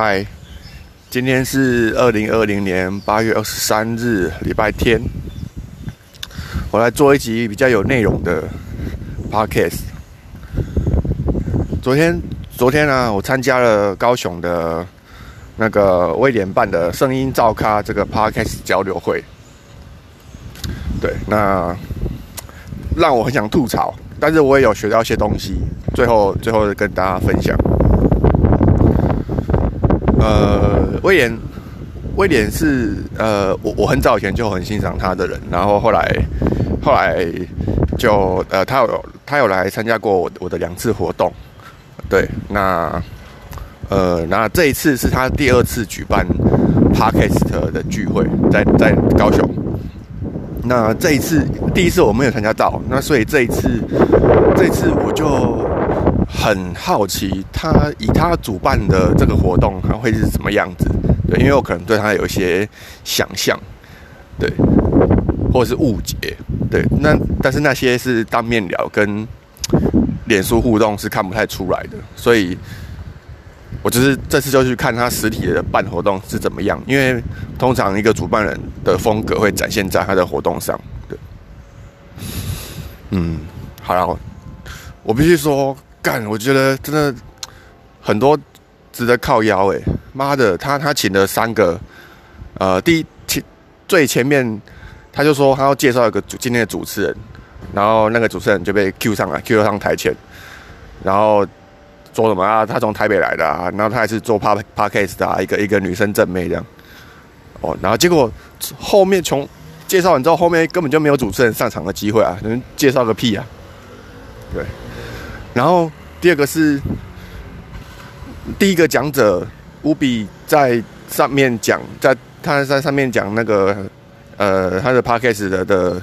嗨，今天是二零二零年八月二十三日，礼拜天。我来做一集比较有内容的 podcast。昨天，昨天呢，我参加了高雄的那个威廉办的声音照咖这个 podcast 交流会。对，那让我很想吐槽，但是我也有学到一些东西，最后最后跟大家分享。呃，威廉，威廉是呃，我我很早以前就很欣赏他的人，然后后来后来就呃，他有他有来参加过我我的两次活动，对，那呃，那这一次是他第二次举办 Podcast 的聚会，在在高雄，那这一次第一次我没有参加到，那所以这一次这一次我就。很好奇，他以他主办的这个活动，他会是什么样子？对，因为我可能对他有一些想象，对，或者是误解，对。那但是那些是当面聊跟脸书互动是看不太出来的，所以我就是这次就去看他实体的办活动是怎么样。因为通常一个主办人的风格会展现在他的活动上，对。嗯，好了，我必须说。我觉得真的很多值得靠腰哎！妈的，他他请了三个，呃，第一前最前面他就说他要介绍一个主今天的主持人，然后那个主持人就被 Q 上了，Q 上台前，然后说什么啊？他从台北来的啊，然后他还是做 Park Parkcase 的一个一个女生正妹这样。哦，然后结果后面从介绍完之后，后面根本就没有主持人上场的机会啊！能介绍个屁啊！对。然后第二个是第一个讲者乌比在上面讲，在他在上面讲那个呃他的 podcast 的的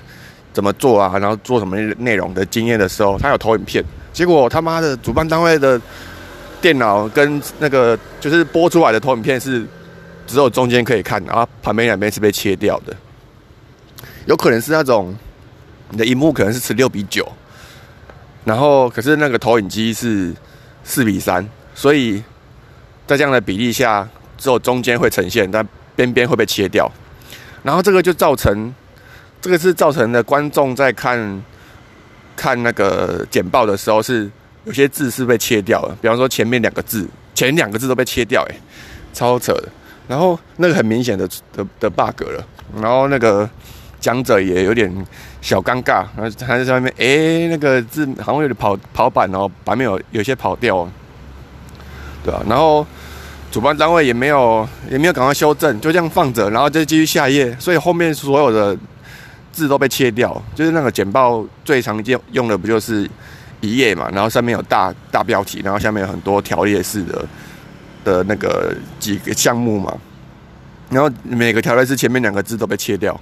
怎么做啊，然后做什么内容的经验的时候，他有投影片，结果他妈的主办单位的电脑跟那个就是播出来的投影片是只有中间可以看，然后旁边两边是被切掉的，有可能是那种你的荧幕可能是十六比九。然后，可是那个投影机是四比三，所以在这样的比例下，只有中间会呈现，但边边会被切掉。然后这个就造成，这个是造成的观众在看看那个简报的时候，是有些字是被切掉了。比方说前面两个字，前两个字都被切掉，哎，超扯的。然后那个很明显的的的 bug 了。然后那个。讲者也有点小尴尬，然后他在上面，哎，那个字好像有点跑跑版哦，版面有有些跑掉哦，对吧？然后主办单位也没有也没有赶快修正，就这样放着，然后就继续下一页，所以后面所有的字都被切掉。就是那个简报最常见用的不就是一页嘛，然后上面有大大标题，然后下面有很多条列式的的那个几个项目嘛，然后每个条列式前面两个字都被切掉。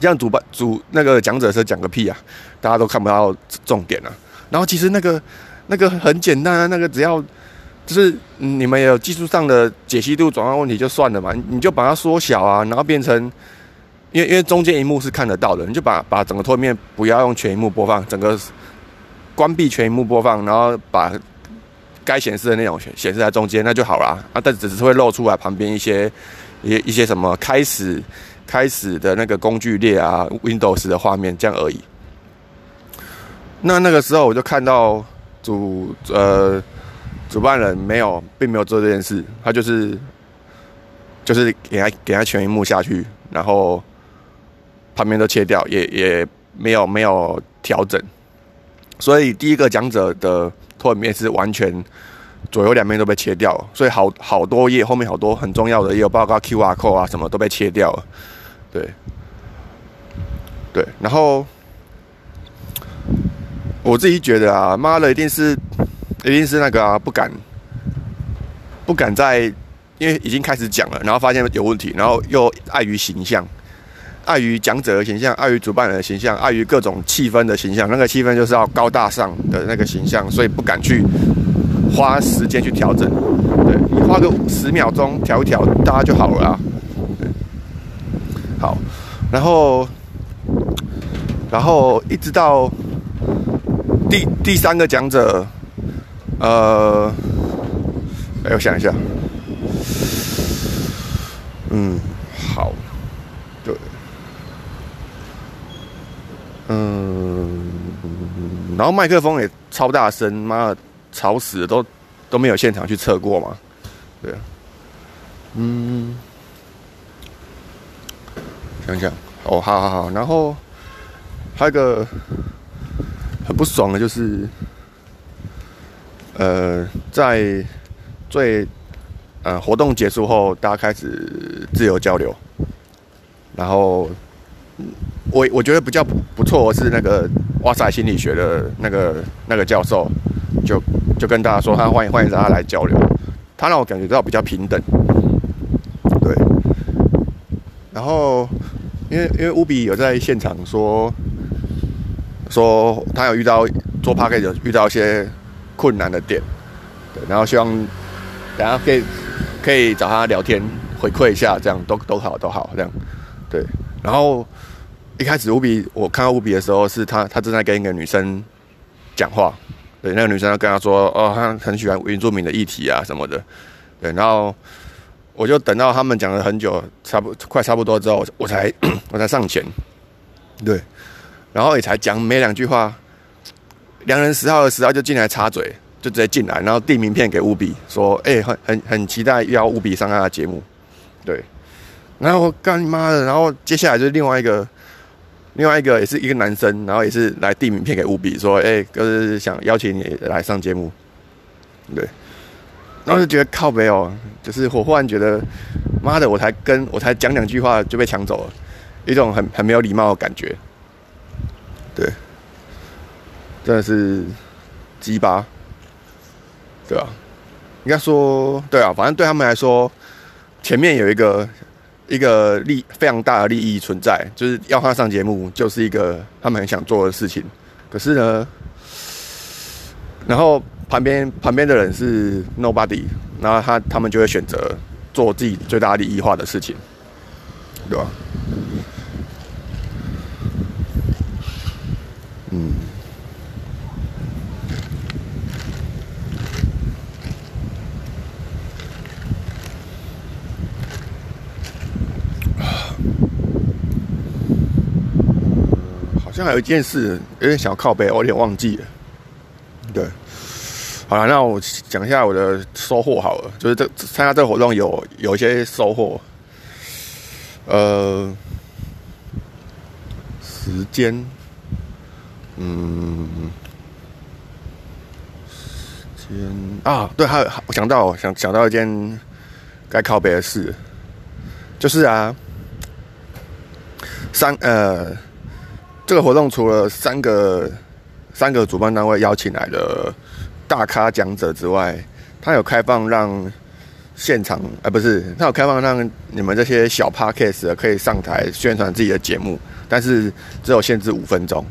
这样主办主那个讲者是讲个屁啊！大家都看不到重点啊。然后其实那个那个很简单啊，那个只要就是你们有技术上的解析度转换问题就算了嘛，你就把它缩小啊，然后变成因为因为中间一幕是看得到的，你就把把整个托面不要用全荧幕播放，整个关闭全荧幕播放，然后把该显示的内容显显示在中间，那就好了啊。但只是会露出来旁边一些一一些什么开始。开始的那个工具列啊，Windows 的画面这样而已。那那个时候我就看到主呃主办人没有，并没有做这件事，他就是就是给他给他全荧幕下去，然后旁边都切掉，也也没有没有调整。所以第一个讲者的投影面是完全左右两边都被切掉，所以好好多页后面好多很重要的也有报告 QR code 啊什么都被切掉了。对，对，然后我自己觉得啊，妈的，一定是，一定是那个啊，不敢，不敢在，因为已经开始讲了，然后发现有问题，然后又碍于形象，碍于讲者的形象，碍于主办人的形象，碍于各种气氛的形象，那个气氛就是要高大上的那个形象，所以不敢去花时间去调整。对你花个十秒钟调一调，大家就好了啊。好，然后，然后一直到第第三个讲者，呃，哎，我想一下，嗯，好，对，嗯，然后麦克风也超大声，妈的，吵死了，都都没有现场去测过嘛，对，嗯，想想，哦，好好好，然后还有个很不爽的就是，呃，在最。呃，活动结束后，大家开始自由交流。然后，我我觉得比较不错是那个哇塞心理学的那个那个教授，就就跟大家说，他欢迎欢迎大家来交流。他让我感觉到比较平等。对。然后，因为因为乌比有在现场说，说他有遇到做 p a r k 有遇到一些困难的点，对，然后希望等下可以。可以找他聊天回馈一下，这样都都好都好这样，对。然后一开始乌比我看到乌比的时候，是他他正在跟一个女生讲话，对，那个女生跟他说，哦，他很喜欢原住民的议题啊什么的，对。然后我就等到他们讲了很久，差不快差不多之后，我才 我才上前，对。然后也才讲没两句话，两人十号的十号就进来插嘴。就直接进来，然后递名片给乌比，说：“哎，很很很期待要乌比上他的节目。”对，然后干你妈的！然后接下来就是另外一个，另外一个也是一个男生，然后也是来递名片给乌比，说：“哎，就是想邀请你来上节目。”对，然后就觉得靠北哦，就是我忽然觉得，妈的，我才跟我才讲两句话就被抢走了，一种很很没有礼貌的感觉。对，真的是鸡巴。对啊，应该说对啊，反正对他们来说，前面有一个一个利非常大的利益存在，就是要他上节目，就是一个他们很想做的事情。可是呢，然后旁边旁边的人是 nobody，然后他他们就会选择做自己最大利益化的事情，对吧？嗯。好像还有一件事有点小靠背，我有点忘记了。对，好了，那我讲一下我的收获好了，就是这参加这个活动有有一些收获。呃，时间，嗯，时间啊，对，还有我想到想想到一件该靠背的事，就是啊，三呃。这个活动除了三个三个主办单位邀请来的大咖讲者之外，他有开放让现场，呃，不是，他有开放让你们这些小 podcast 可以上台宣传自己的节目，但是只有限制五分钟，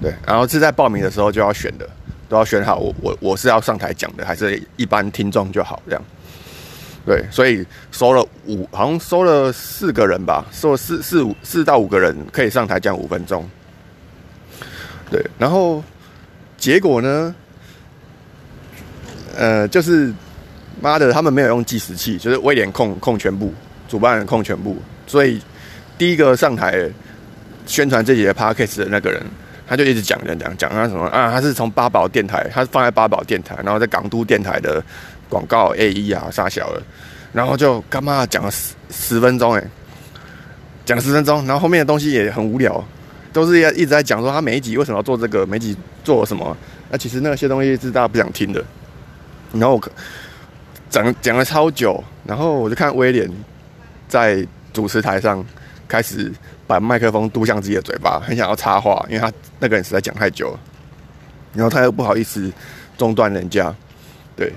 对，然后是在报名的时候就要选的，都要选好，我我我是要上台讲的，还是一般听众就好这样，对，所以收了五，好像收了四个人吧，收了四四五四到五个人可以上台讲五分钟。对，然后结果呢？呃，就是妈的，他们没有用计时器，就是威廉控控全部，主办人控全部，所以第一个上台宣传这节 p a r k a s 的那个人，他就一直讲讲讲讲他什么啊？他是从八宝电台，他放在八宝电台，然后在港都电台的广告 A 一啊，傻小的，然后就干嘛讲了十十分钟？哎，讲了十分钟，然后后面的东西也很无聊。都是要一直在讲说他每一集为什么要做这个，每一集做什么？那其实那些东西是大家不想听的。然后我讲讲了超久，然后我就看威廉在主持台上开始把麦克风嘟向自己的嘴巴，很想要插话，因为他那个人实在讲太久了。然后他又不好意思中断人家，对。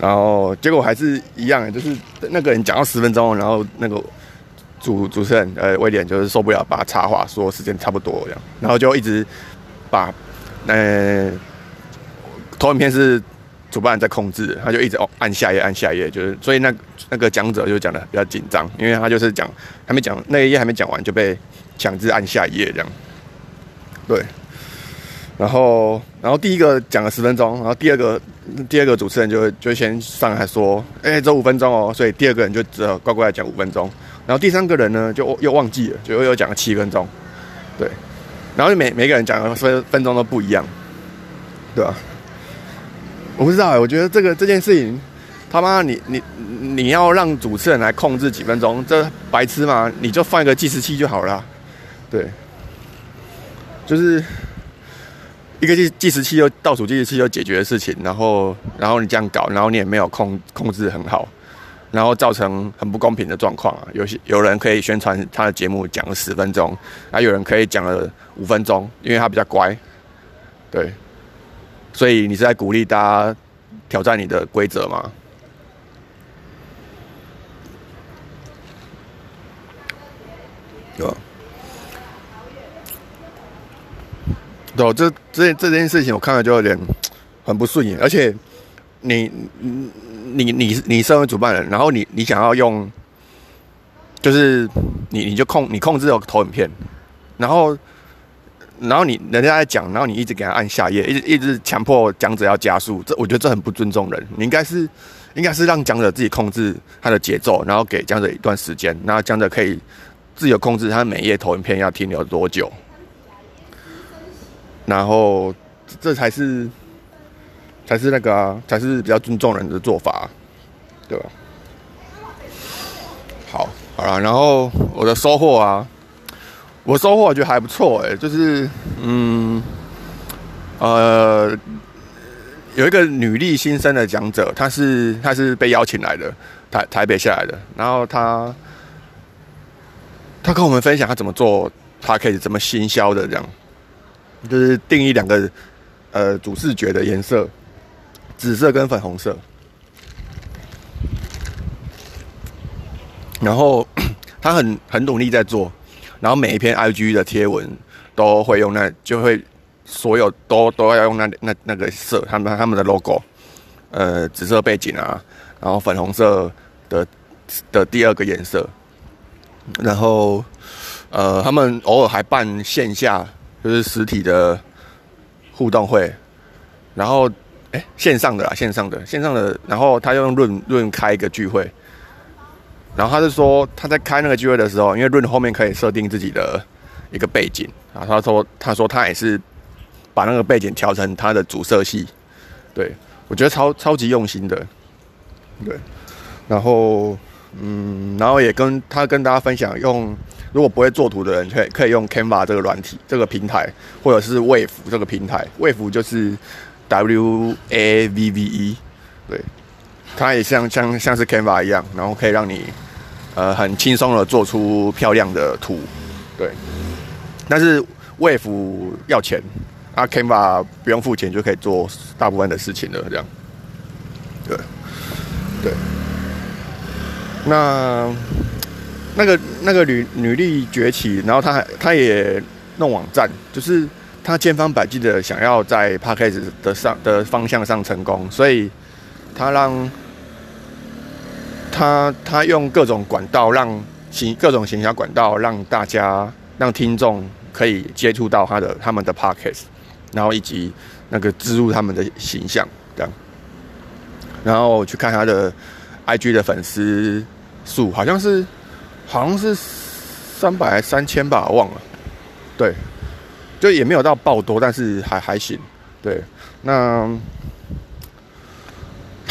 然后结果还是一样，就是那个人讲到十分钟，然后那个。主主持人呃威廉就是受不了，把他插话说时间差不多这样，然后就一直把呃投影片是主办人在控制，他就一直哦按下一页按下一页，就是所以那那个讲者就讲的比较紧张，因为他就是讲还没讲那一页还没讲完就被强制按下一页这样，对，然后然后第一个讲了十分钟，然后第二个第二个主持人就就先上来说，哎，这五分钟哦，所以第二个人就只好乖乖讲五分钟，然后第三个人呢就又忘记了，就又讲了七分钟，对，然后每每个人讲的分分钟都不一样，对吧？我不知道哎，我觉得这个这件事情，他妈你你你要让主持人来控制几分钟，这白痴吗？你就放一个计时器就好了，对，就是。一个计计时器又倒数计时器就解决的事情，然后然后你这样搞，然后你也没有控控制很好，然后造成很不公平的状况啊。有些有人可以宣传他的节目讲了十分钟，啊有人可以讲了五分钟，因为他比较乖，对，所以你是在鼓励大家挑战你的规则吗？对吧？对，这这这件事情我看了就有点很不顺眼，而且你你你你身为主办人，然后你你想要用，就是你你就控你控制了投影片，然后然后你人家在讲，然后你一直给他按下页，一直一直强迫讲者要加速，这我觉得这很不尊重人。你应该是应该是让讲者自己控制他的节奏，然后给讲者一段时间，然后讲者可以自由控制他每页投影片要停留多久。然后，这才是，才是那个啊，才是比较尊重人的做法，对吧？好，好了，然后我的收获啊，我收获我觉得还不错哎，就是，嗯，呃，有一个女力新生的讲者，她是她是被邀请来的，台台北下来的，然后她，她跟我们分享她怎么做，她可以怎么行销的这样。就是定义两个呃主视觉的颜色，紫色跟粉红色。然后 他很很努力在做，然后每一篇 IG 的贴文都会用那，就会所有都都要用那那那个色，他们他们的 logo，呃，紫色背景啊，然后粉红色的的第二个颜色，然后呃，他们偶尔还办线下。就是实体的互动会，然后哎线上的啦，线上的线上的，然后他用论论开一个聚会，然后他是说他在开那个聚会的时候，因为润后面可以设定自己的一个背景啊，他说他说他也是把那个背景调成他的主色系，对我觉得超超级用心的，对，然后嗯，然后也跟他跟大家分享用。如果不会做图的人，可以可以用 Canva 这个软体、这个平台，或者是 Wave 这个平台。Wave 就是 W A V V E，对，它也像像像是 Canva 一样，然后可以让你呃很轻松的做出漂亮的图，对。但是 Wave 要钱，啊 Canva 不用付钱就可以做大部分的事情了，这样。对，对。那。那个那个女女力崛起，然后她还她也弄网站，就是她千方百计的想要在 p a c k a g e 的上的方向上成功，所以她让他他用各种管道让行各种行销管道让大家让听众可以接触到他的他们的 p a c k a g e 然后以及那个植入他们的形象这样，然后去看他的 IG 的粉丝数，好像是。好像是三百三千吧，忘了。对，就也没有到爆多，但是还还行。对，那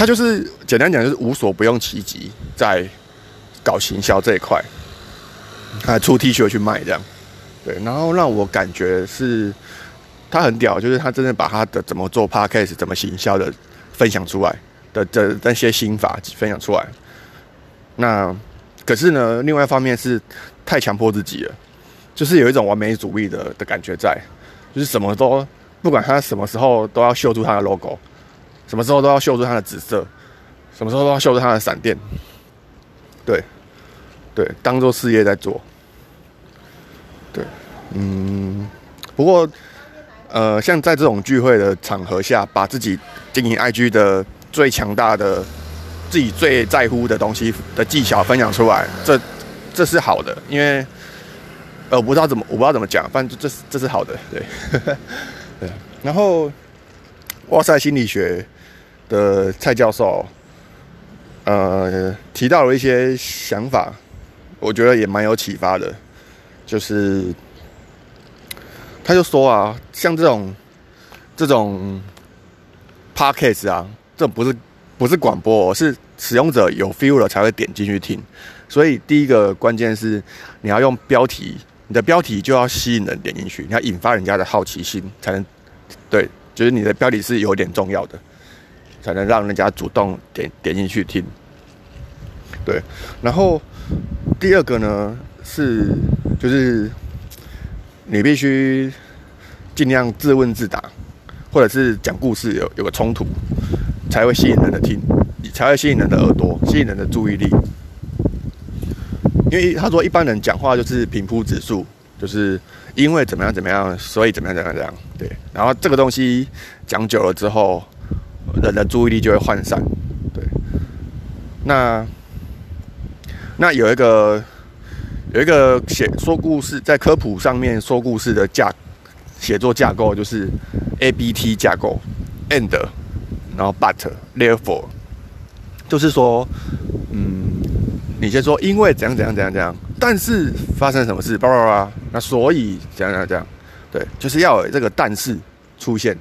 他就是简单讲，就是无所不用其极，在搞行销这一块，他出 T 恤去卖这样。对，然后让我感觉是他很屌，就是他真的把他的怎么做 Podcast、怎么行销的分享出来的的那些心法分享出来。那。可是呢，另外一方面是太强迫自己了，就是有一种完美主义的的感觉在，就是什么都不管他什么时候都要秀出他的 logo，什么时候都要秀出他的紫色，什么时候都要秀出他的闪电，对，对，当做事业在做，对，嗯，不过呃，像在这种聚会的场合下，把自己经营 IG 的最强大的。自己最在乎的东西的技巧分享出来，这这是好的，因为呃我不知道怎么我不知道怎么讲，反正这这是好的，对 对。然后哇塞心理学的蔡教授，呃，提到了一些想法，我觉得也蛮有启发的。就是他就说啊，像这种这种 podcast 啊，这不是不是广播，是使用者有 feel 了才会点进去听。所以第一个关键是你要用标题，你的标题就要吸引人点进去，你要引发人家的好奇心，才能对，就是你的标题是有点重要的。才能让人家主动点点进去听，对。然后第二个呢是，就是你必须尽量自问自答，或者是讲故事有有个冲突，才会吸引人的听，才会吸引人的耳朵，吸引人的注意力。因为他说一般人讲话就是平铺直述，就是因为怎么样怎么样，所以怎么样怎么样怎样，对。然后这个东西讲久了之后。人的注意力就会涣散，对。那那有一个有一个写说故事在科普上面说故事的架写作架构就是 A B T 架构，and 然后 but therefore，就是说，嗯，你先说因为怎样怎样怎样怎样，但是发生什么事，叭叭叭，那所以怎样怎样怎样，对，就是要有这个但是出现。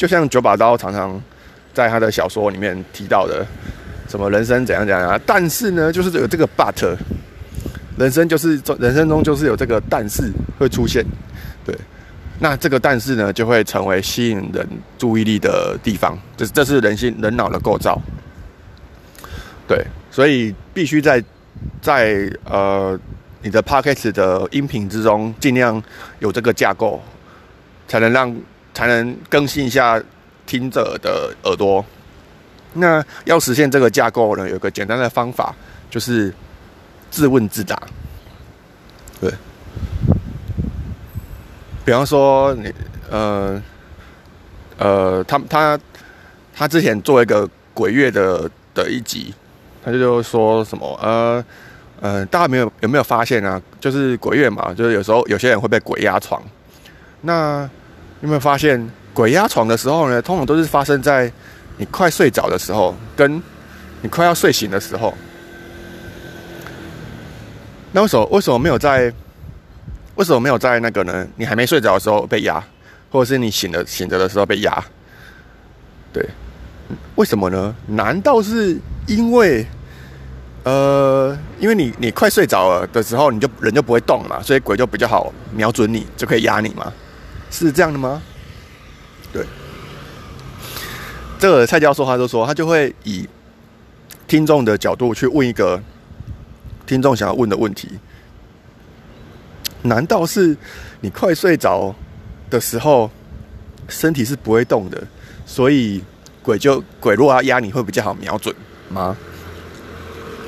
就像九把刀常常在他的小说里面提到的，什么人生怎样怎样啊？但是呢，就是有这个 but，人生就是人生中就是有这个但是会出现，对。那这个但是呢，就会成为吸引人注意力的地方，这这是人心人脑的构造，对。所以必须在在呃你的 podcast 的音频之中，尽量有这个架构，才能让。才能更新一下听者的耳朵。那要实现这个架构呢，有个简单的方法，就是自问自答。对，比方说你呃呃，他他他之前做一个鬼月的的一集，他就说什么呃呃，大家没有有没有发现啊？就是鬼月嘛，就是有时候有些人会被鬼压床。那有没有发现鬼压床的时候呢？通常都是发生在你快睡着的时候，跟你快要睡醒的时候。那为什么为什么没有在为什么没有在那个呢？你还没睡着的时候被压，或者是你醒了醒着的时候被压？对，为什么呢？难道是因为呃，因为你你快睡着了的时候，你就人就不会动嘛，所以鬼就比较好瞄准你，就可以压你嘛？是这样的吗？对，这个蔡教授他就说，他就会以听众的角度去问一个听众想要问的问题：难道是你快睡着的时候，身体是不会动的，所以鬼就鬼如果要压你会比较好瞄准吗？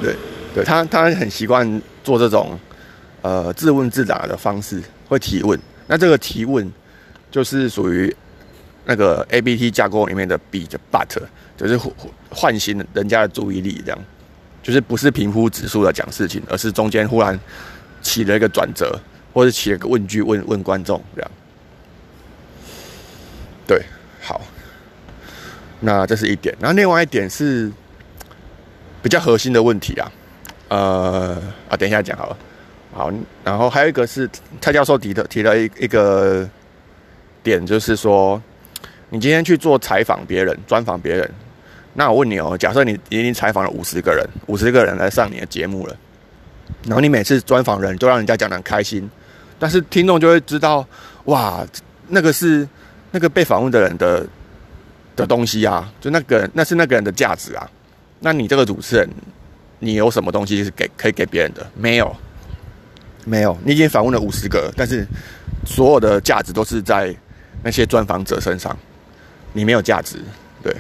对，对他他很习惯做这种呃自问自答的方式，会提问。那这个提问。就是属于那个 A B T 架构里面的 B 的 But，就是唤醒人家的注意力，这样就是不是平铺直述的讲事情，而是中间忽然起了一个转折，或者起了个问句问问观众这样。对，好，那这是一点。然后另外一点是比较核心的问题啊，呃啊，等一下讲好了。好，然后还有一个是蔡教授提的提了一一个。点就是说，你今天去做采访别人、专访别人，那我问你哦，假设你已经采访了五十个人，五十个人来上你的节目了，然后你每次专访人都让人家讲的很开心，但是听众就会知道，哇，那个是那个被访问的人的的东西啊，就那个那是那个人的价值啊，那你这个主持人，你有什么东西是给可以给别人的？没有，没有，你已经访问了五十个，但是所有的价值都是在。那些专访者身上，你没有价值，对。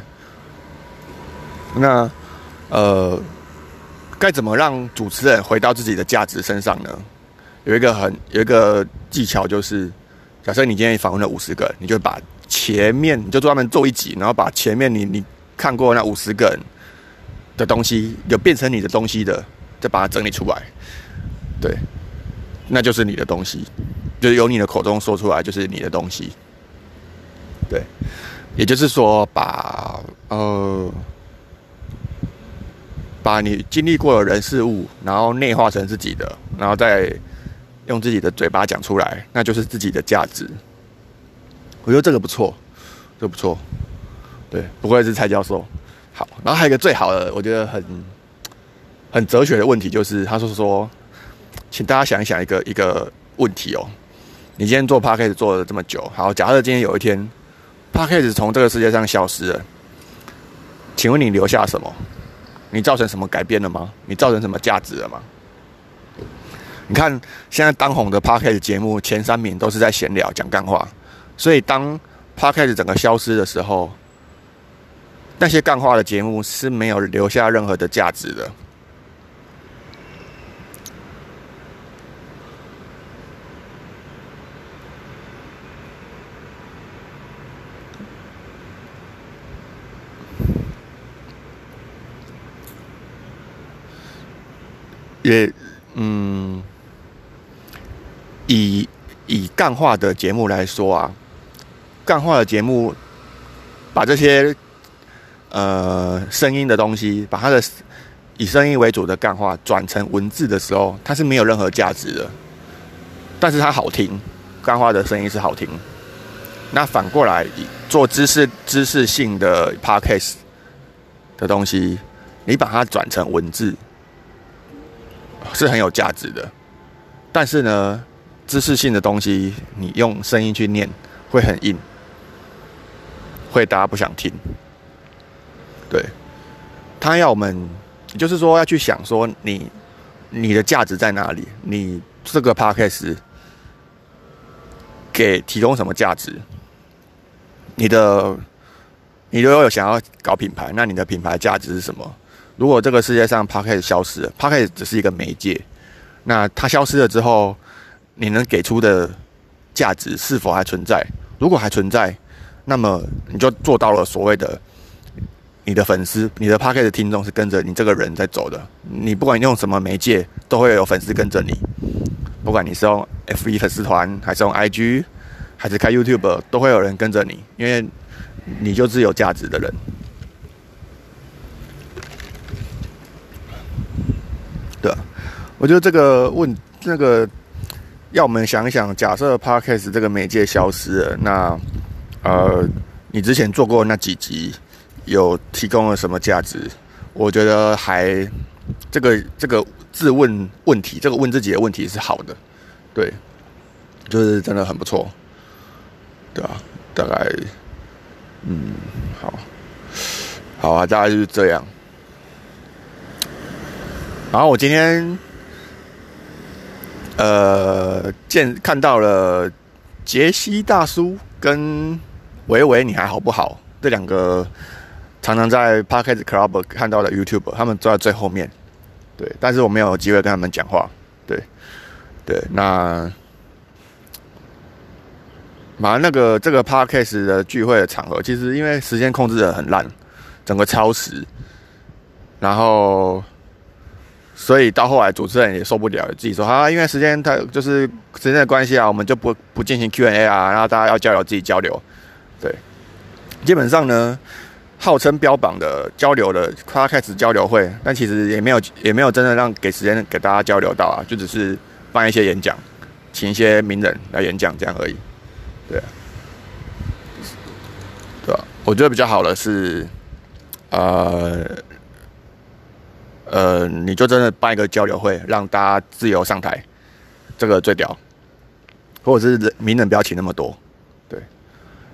那呃，该怎么让主持人回到自己的价值身上呢？有一个很有一个技巧，就是假设你今天访问了五十个，你就把前面你就专门做一集，然后把前面你你看过那五十个人的东西，有变成你的东西的，再把它整理出来，对，那就是你的东西，就是由你的口中说出来，就是你的东西。对，也就是说，把呃，把你经历过的人事物，然后内化成自己的，然后再用自己的嘴巴讲出来，那就是自己的价值。我觉得这个不错，这不错。对，不愧是蔡教授。好，然后还有一个最好的，我觉得很很哲学的问题，就是他说说，请大家想一想一个一个问题哦。你今天做 p a c k a g e 做了这么久，好，假设今天有一天 p a c k a g e 从这个世界上消失了，请问你留下什么？你造成什么改变了吗？你造成什么价值了吗？你看现在当红的 p a c k a g e 节目前三名都是在闲聊讲干话，所以当 p a c k a g e 整个消失的时候。那些干话的节目是没有留下任何的价值的，也嗯，以以干话的节目来说啊，干话的节目把这些。呃，声音的东西，把它的以声音为主的干话转成文字的时候，它是没有任何价值的。但是它好听，干话的声音是好听。那反过来做知识知识性的 podcast 的东西，你把它转成文字是很有价值的。但是呢，知识性的东西你用声音去念会很硬，会大家不想听。对，他要我们，就是说要去想说你，你的价值在哪里？你这个 podcast 给提供什么价值？你的，你如果有想要搞品牌，那你的品牌价值是什么？如果这个世界上 podcast 消失了，podcast 只是一个媒介，那它消失了之后，你能给出的价值是否还存在？如果还存在，那么你就做到了所谓的。你的粉丝，你的 p a r k e t 听众是跟着你这个人在走的。你不管用什么媒介，都会有粉丝跟着你。不管你是用 F1 粉丝团，还是用 IG，还是开 YouTube，都会有人跟着你，因为你就是有价值的人。对，我觉得这个问那个，要我们想一想，假设 Podcast 这个媒介消失了，那呃，你之前做过那几集？有提供了什么价值？我觉得还这个这个自问问题，这个问自己的问题是好的，对，就是真的很不错，对啊，大概嗯，好，好啊，大概就是这样。然后我今天呃见看到了杰西大叔跟维维，你还好不好？这两个。常常在 Parkes Club 看到的 YouTube，他们坐在最后面，对，但是我没有机会跟他们讲话，对，对，那，马上那个这个 Parkes 的聚会的场合，其实因为时间控制的很烂，整个超时，然后，所以到后来主持人也受不了，自己说啊，因为时间太就是时间的关系啊，我们就不不进行 Q&A 啊，然后大家要交流自己交流，对，基本上呢。号称标榜的交流的，他开始交流会，但其实也没有也没有真的让给时间给大家交流到啊，就只是办一些演讲，请一些名人来演讲这样而已，对，对啊？我觉得比较好的是，呃，呃，你就真的办一个交流会，让大家自由上台，这个最屌，或者是名人不要请那么多，对，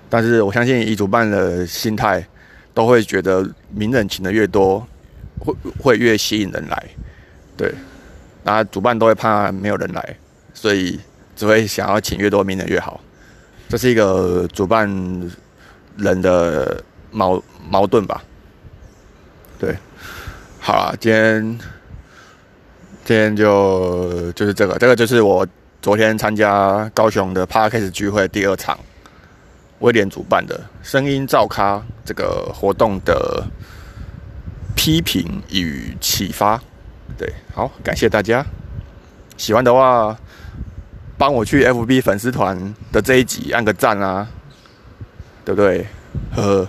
但是我相信以主办的心态。都会觉得名人请的越多，会会越吸引人来，对，那主办都会怕没有人来，所以只会想要请越多名人越好，这是一个主办人的矛矛盾吧？对，好了，今天今天就就是这个，这个就是我昨天参加高雄的 Parkes 聚会第二场。威廉主办的声音造咖这个活动的批评与启发，对，好，感谢大家。喜欢的话，帮我去 FB 粉丝团的这一集按个赞啊，对不对？呵呵。